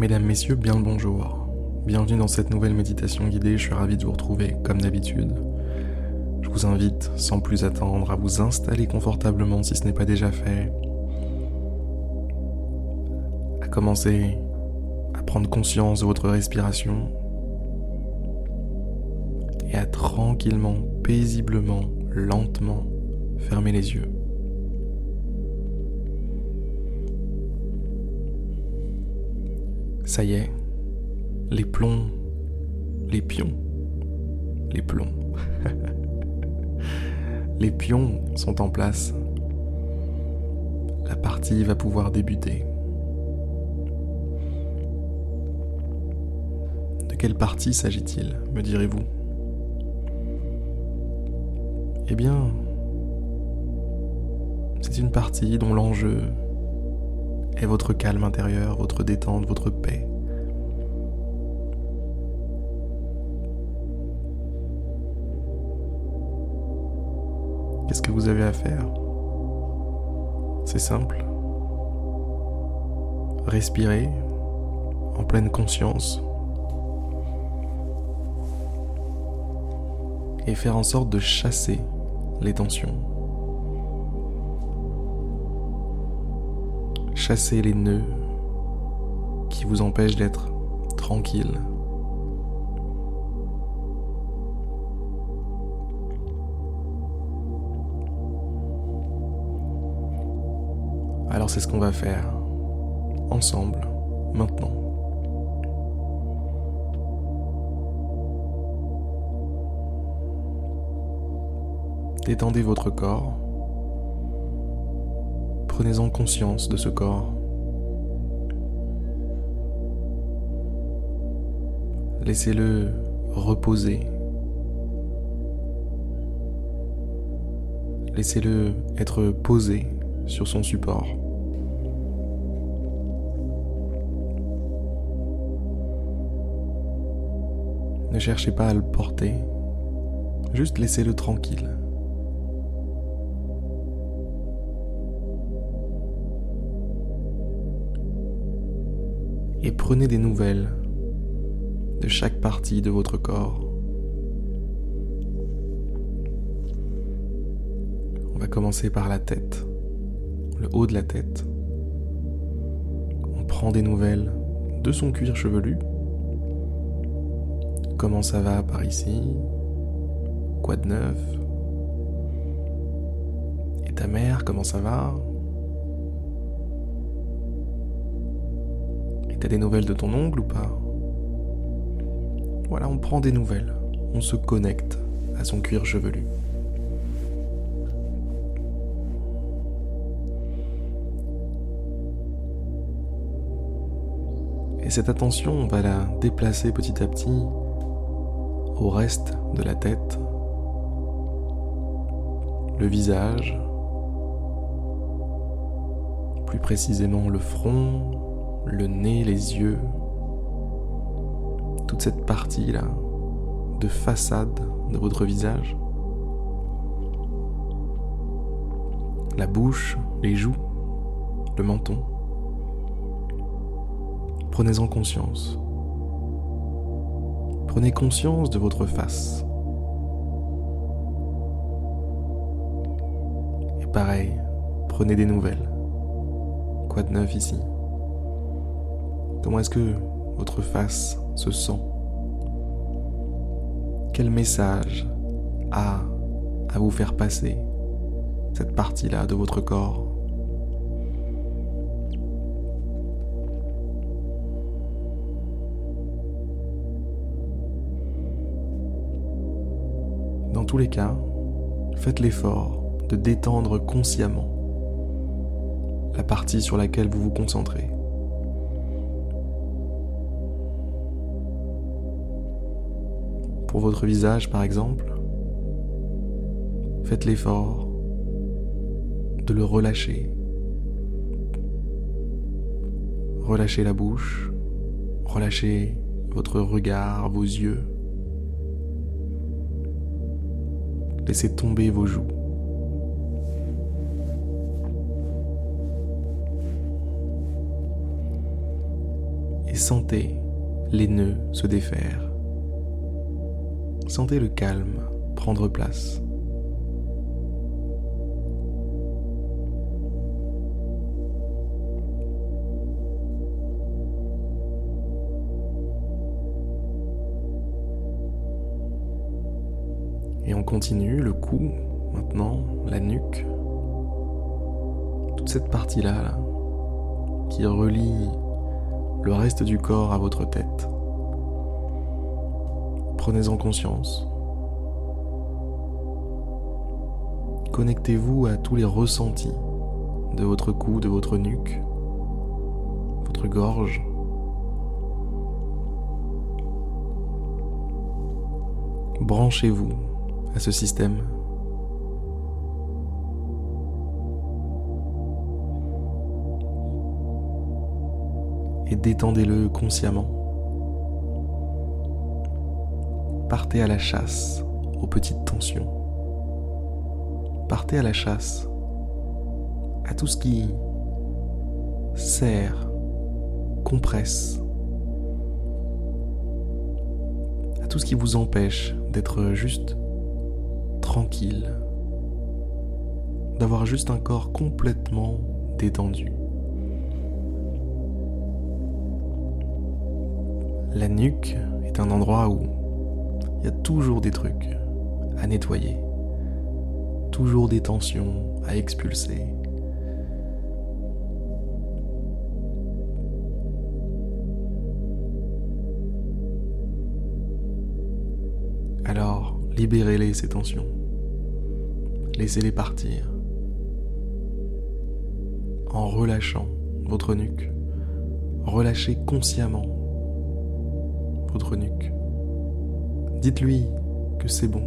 Mesdames, Messieurs, bien le bonjour. Bienvenue dans cette nouvelle méditation guidée, je suis ravi de vous retrouver comme d'habitude. Je vous invite, sans plus attendre, à vous installer confortablement si ce n'est pas déjà fait, à commencer à prendre conscience de votre respiration et à tranquillement, paisiblement, lentement fermer les yeux. Ça y est, les plombs, les pions, les plombs. les pions sont en place. La partie va pouvoir débuter. De quelle partie s'agit-il, me direz-vous? Eh bien, c'est une partie dont l'enjeu est votre calme intérieur, votre détente, votre paix. Qu'est-ce que vous avez à faire? C'est simple. Respirez en pleine conscience et faire en sorte de chasser les tensions. chasser les nœuds qui vous empêchent d'être tranquille. C'est ce qu'on va faire ensemble maintenant. Détendez votre corps prenez-en conscience de ce corps. Laissez-le reposer. Laissez-le être posé sur son support. Ne cherchez pas à le porter, juste laissez-le tranquille. et prenez des nouvelles de chaque partie de votre corps. On va commencer par la tête, le haut de la tête. On prend des nouvelles de son cuir chevelu. Comment ça va par ici? Quoi de neuf? Et ta mère, comment ça va? T'as des nouvelles de ton ongle ou pas? Voilà, on prend des nouvelles. On se connecte à son cuir chevelu. Et cette attention, on va la déplacer petit à petit au reste de la tête, le visage, plus précisément le front, le nez, les yeux, toute cette partie-là de façade de votre visage, la bouche, les joues, le menton. Prenez-en conscience. Prenez conscience de votre face. Et pareil, prenez des nouvelles. Quoi de neuf ici? Comment est-ce que votre face se sent? Quel message a à vous faire passer cette partie-là de votre corps? Tous les cas, faites l'effort de détendre consciemment la partie sur laquelle vous vous concentrez. pour votre visage par exemple, faites l'effort de le relâcher. Relâchez la bouche, relâchez votre regard, vos yeux. Laissez tomber vos joues. Et sentez les nœuds se défaire. Sentez le calme prendre place. Continue le cou, maintenant, la nuque. Toute cette partie-là, là, qui relie le reste du corps à votre tête. Prenez-en conscience. Connectez-vous à tous les ressentis de votre cou, de votre nuque, votre gorge. Branchez-vous à ce système. Et détendez-le consciemment. Partez à la chasse aux petites tensions. Partez à la chasse à tout ce qui serre, compresse, à tout ce qui vous empêche d'être juste tranquille, d'avoir juste un corps complètement détendu. La nuque est un endroit où il y a toujours des trucs à nettoyer, toujours des tensions à expulser. Libérez-les ces tensions. Laissez-les partir en relâchant votre nuque. Relâchez consciemment votre nuque. Dites-lui que c'est bon.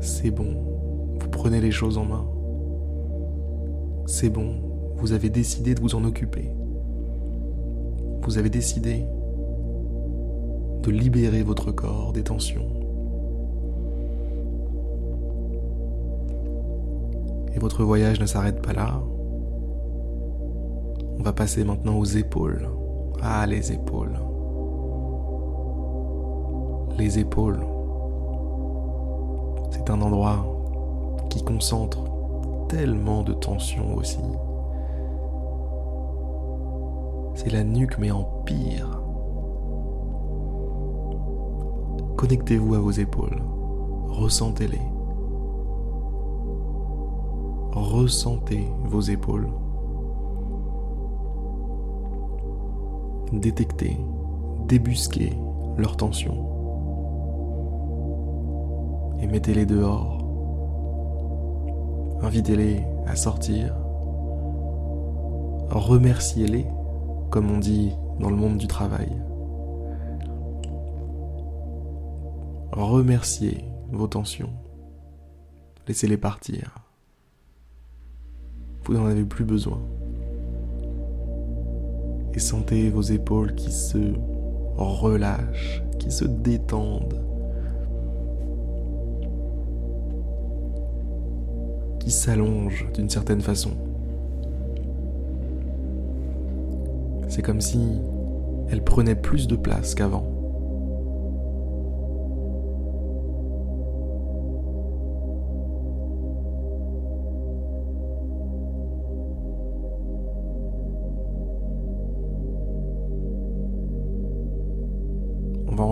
C'est bon. Vous prenez les choses en main. C'est bon. Vous avez décidé de vous en occuper. Vous avez décidé de libérer votre corps des tensions. Et votre voyage ne s'arrête pas là. On va passer maintenant aux épaules. Ah, les épaules. Les épaules. C'est un endroit qui concentre tellement de tension aussi. C'est la nuque mais en pire. Connectez-vous à vos épaules. Ressentez-les. Ressentez vos épaules. Détectez, débusquez leur tension. Et mettez-les dehors. Invitez-les à sortir. Remerciez-les, comme on dit dans le monde du travail. Remerciez vos tensions. Laissez-les partir. Vous n'en avez plus besoin. Et sentez vos épaules qui se relâchent, qui se détendent, qui s'allongent d'une certaine façon. C'est comme si elles prenaient plus de place qu'avant.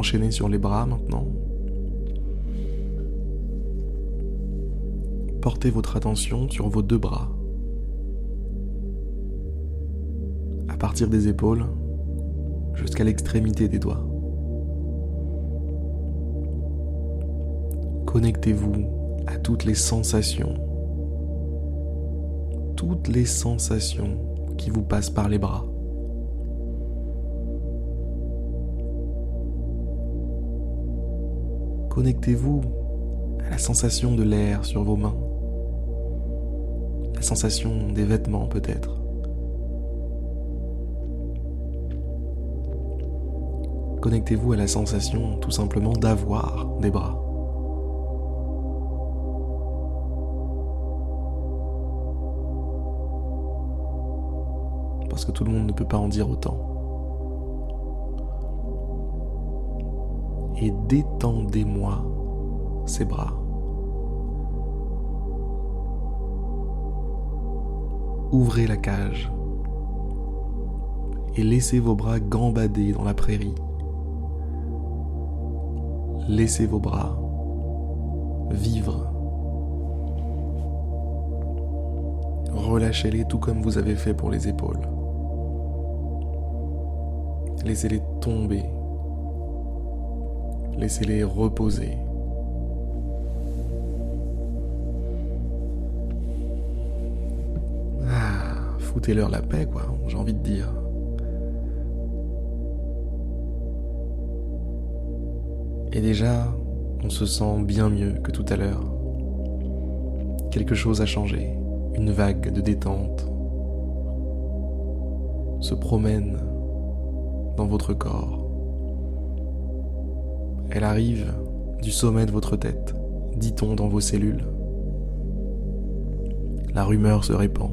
Enchaîner sur les bras maintenant. Portez votre attention sur vos deux bras. À partir des épaules jusqu'à l'extrémité des doigts. Connectez-vous à toutes les sensations. Toutes les sensations qui vous passent par les bras. Connectez-vous à la sensation de l'air sur vos mains, la sensation des vêtements peut-être. Connectez-vous à la sensation tout simplement d'avoir des bras. Parce que tout le monde ne peut pas en dire autant. Et détendez-moi ces bras. Ouvrez la cage et laissez vos bras gambader dans la prairie. Laissez vos bras vivre. Relâchez-les tout comme vous avez fait pour les épaules. Laissez-les tomber. Laissez-les reposer. Ah, foutez-leur la paix, quoi, j'ai envie de dire. Et déjà, on se sent bien mieux que tout à l'heure. Quelque chose a changé, une vague de détente se promène dans votre corps. Elle arrive du sommet de votre tête, dit-on dans vos cellules. La rumeur se répand.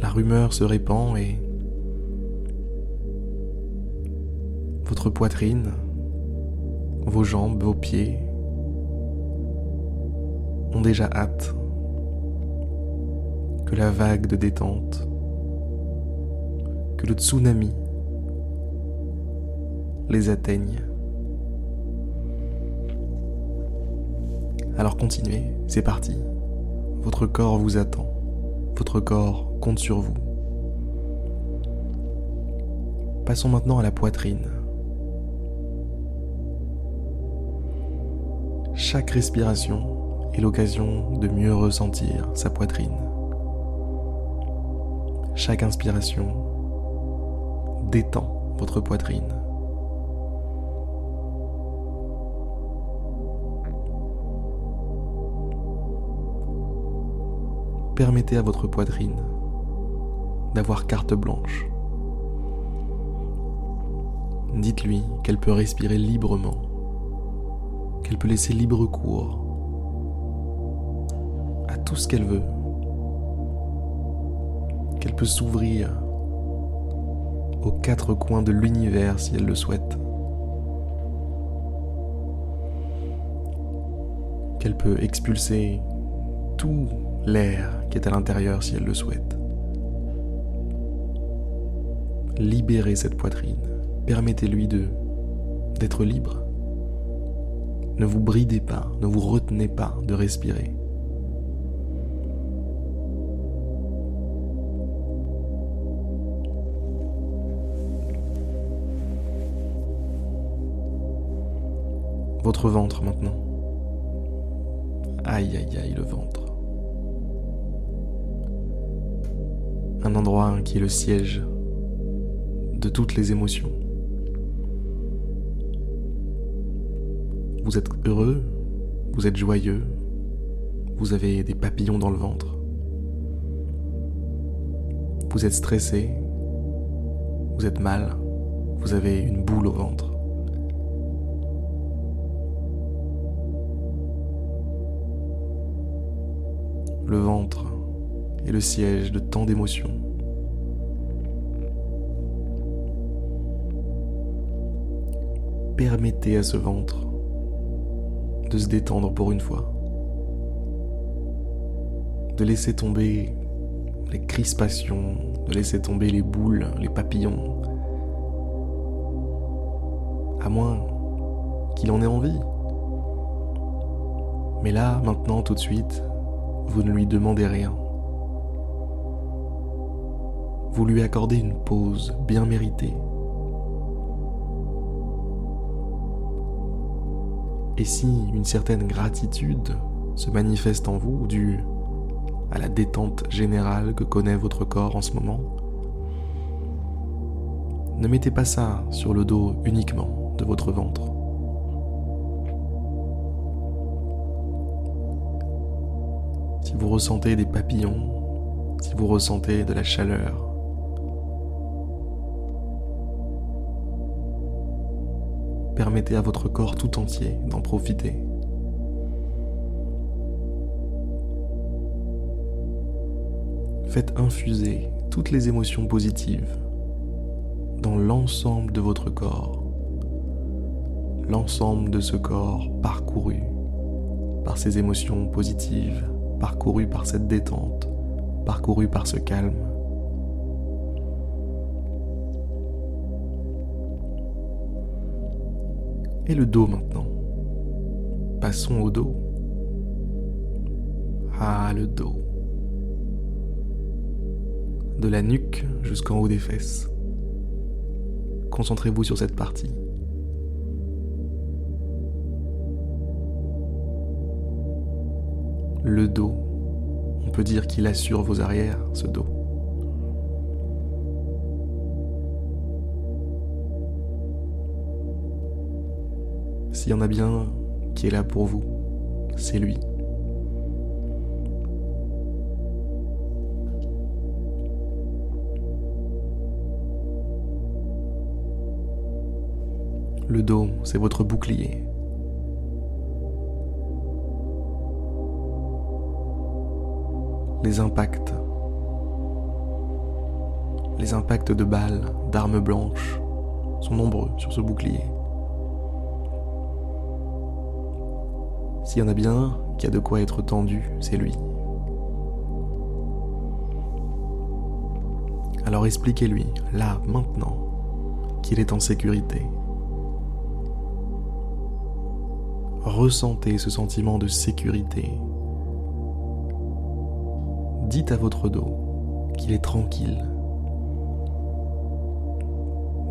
La rumeur se répand et votre poitrine, vos jambes, vos pieds ont déjà hâte que la vague de détente, que le tsunami les atteigne. Alors continuez, c'est parti. Votre corps vous attend. Votre corps compte sur vous. Passons maintenant à la poitrine. Chaque respiration est l'occasion de mieux ressentir sa poitrine. Chaque inspiration détend votre poitrine. Permettez à votre poitrine d'avoir carte blanche. Dites-lui qu'elle peut respirer librement qu'elle peut laisser libre cours à tout ce qu'elle veut, qu'elle peut s'ouvrir aux quatre coins de l'univers si elle le souhaite, qu'elle peut expulser tout l'air qui est à l'intérieur si elle le souhaite. Libérez cette poitrine, permettez-lui de d'être libre. Ne vous bridez pas, ne vous retenez pas de respirer. Ventre maintenant. Aïe aïe aïe le ventre. Un endroit qui est le siège de toutes les émotions. Vous êtes heureux, vous êtes joyeux, vous avez des papillons dans le ventre. Vous êtes stressé, vous êtes mal, vous avez une boule au ventre. Le ventre est le siège de tant d'émotions. Permettez à ce ventre de se détendre pour une fois. De laisser tomber les crispations, de laisser tomber les boules, les papillons. À moins qu'il en ait envie. Mais là, maintenant, tout de suite, vous ne lui demandez rien. Vous lui accordez une pause bien méritée. Et si une certaine gratitude se manifeste en vous due à la détente générale que connaît votre corps en ce moment, ne mettez pas ça sur le dos uniquement de votre ventre. Ressentez des papillons, si vous ressentez de la chaleur, permettez à votre corps tout entier d'en profiter. Faites infuser toutes les émotions positives dans l'ensemble de votre corps, l'ensemble de ce corps parcouru par ces émotions positives, parcouru par cette détente, parcouru par ce calme. Et le dos maintenant. Passons au dos. Ah, le dos. De la nuque jusqu'en haut des fesses. Concentrez-vous sur cette partie. Le dos. On peut dire qu'il assure vos arrières, ce dos. S'il y en a bien qui est là pour vous, c'est lui. Le dos, c'est votre bouclier. Les impacts. Les impacts de balles, d'armes blanches sont nombreux sur ce bouclier. S'il y en a bien qui a de quoi être tendu, c'est lui. Alors expliquez-lui, là, maintenant, qu'il est en sécurité. Ressentez ce sentiment de sécurité. Dites à votre dos qu'il est tranquille.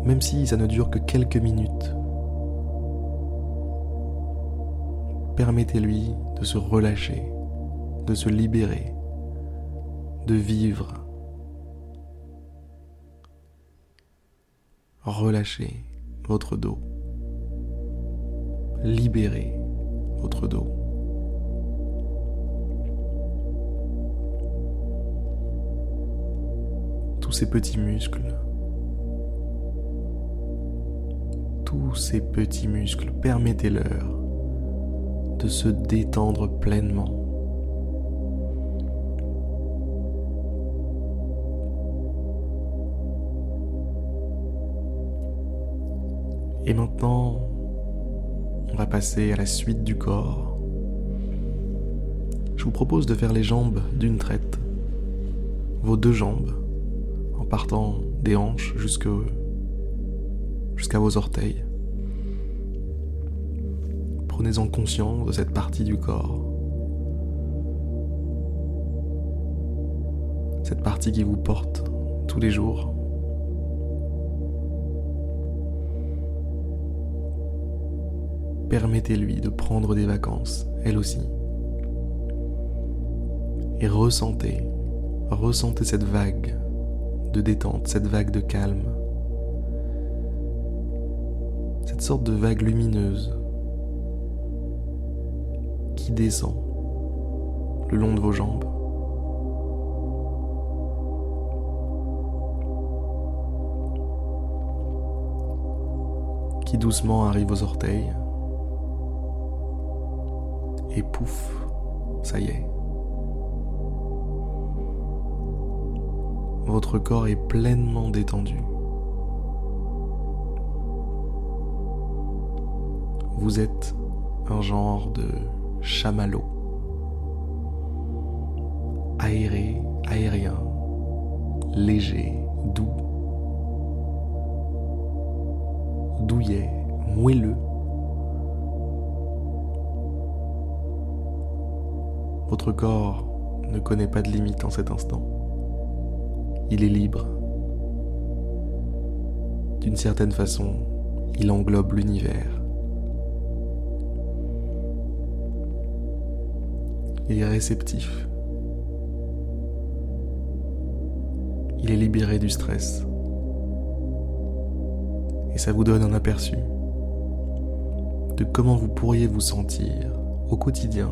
Même si ça ne dure que quelques minutes, permettez-lui de se relâcher, de se libérer, de vivre. Relâchez votre dos. Libérez votre dos. Tous ces petits muscles, tous ces petits muscles, permettez-leur de se détendre pleinement. Et maintenant, on va passer à la suite du corps. Je vous propose de faire les jambes d'une traite. Vos deux jambes, en partant des hanches jusqu'à vos orteils. Prenez-en conscience de cette partie du corps. Cette partie qui vous porte tous les jours. Permettez-lui de prendre des vacances, elle aussi. Et ressentez, ressentez cette vague de détente, cette vague de calme, cette sorte de vague lumineuse qui descend le long de vos jambes. Qui doucement arrive aux orteils. Et pouf, ça y est. Votre corps est pleinement détendu. Vous êtes un genre de chamallow. Aéré, aérien, léger, doux, douillet, moelleux. Votre corps ne connaît pas de limite en cet instant. Il est libre. D'une certaine façon, il englobe l'univers. Il est réceptif. Il est libéré du stress. Et ça vous donne un aperçu de comment vous pourriez vous sentir au quotidien,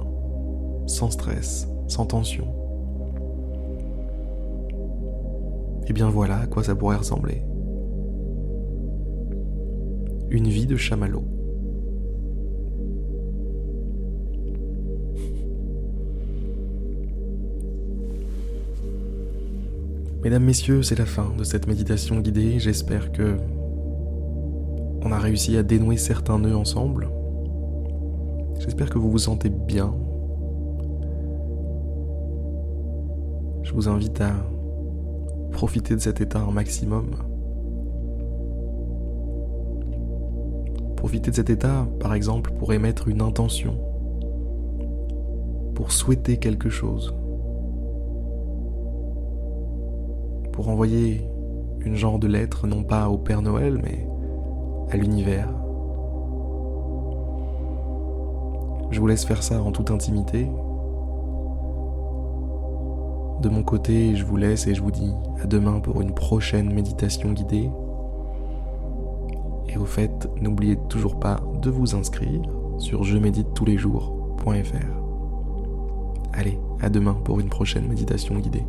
sans stress, sans tension. Et bien voilà à quoi ça pourrait ressembler. Une vie de chamallow. Mesdames, Messieurs, c'est la fin de cette méditation guidée. J'espère que On a réussi à dénouer certains nœuds ensemble. J'espère que vous vous sentez bien. Je vous invite à profiter de cet état un maximum. Profitez de cet état, par exemple, pour émettre une intention, pour souhaiter quelque chose, pour envoyer une genre de lettre non pas au Père Noël, mais à l'univers. Je vous laisse faire ça en toute intimité. De mon côté, je vous laisse et je vous dis à demain pour une prochaine méditation guidée. Et au fait, n'oubliez toujours pas de vous inscrire sur je médite tous les jours.fr. Allez, à demain pour une prochaine méditation guidée.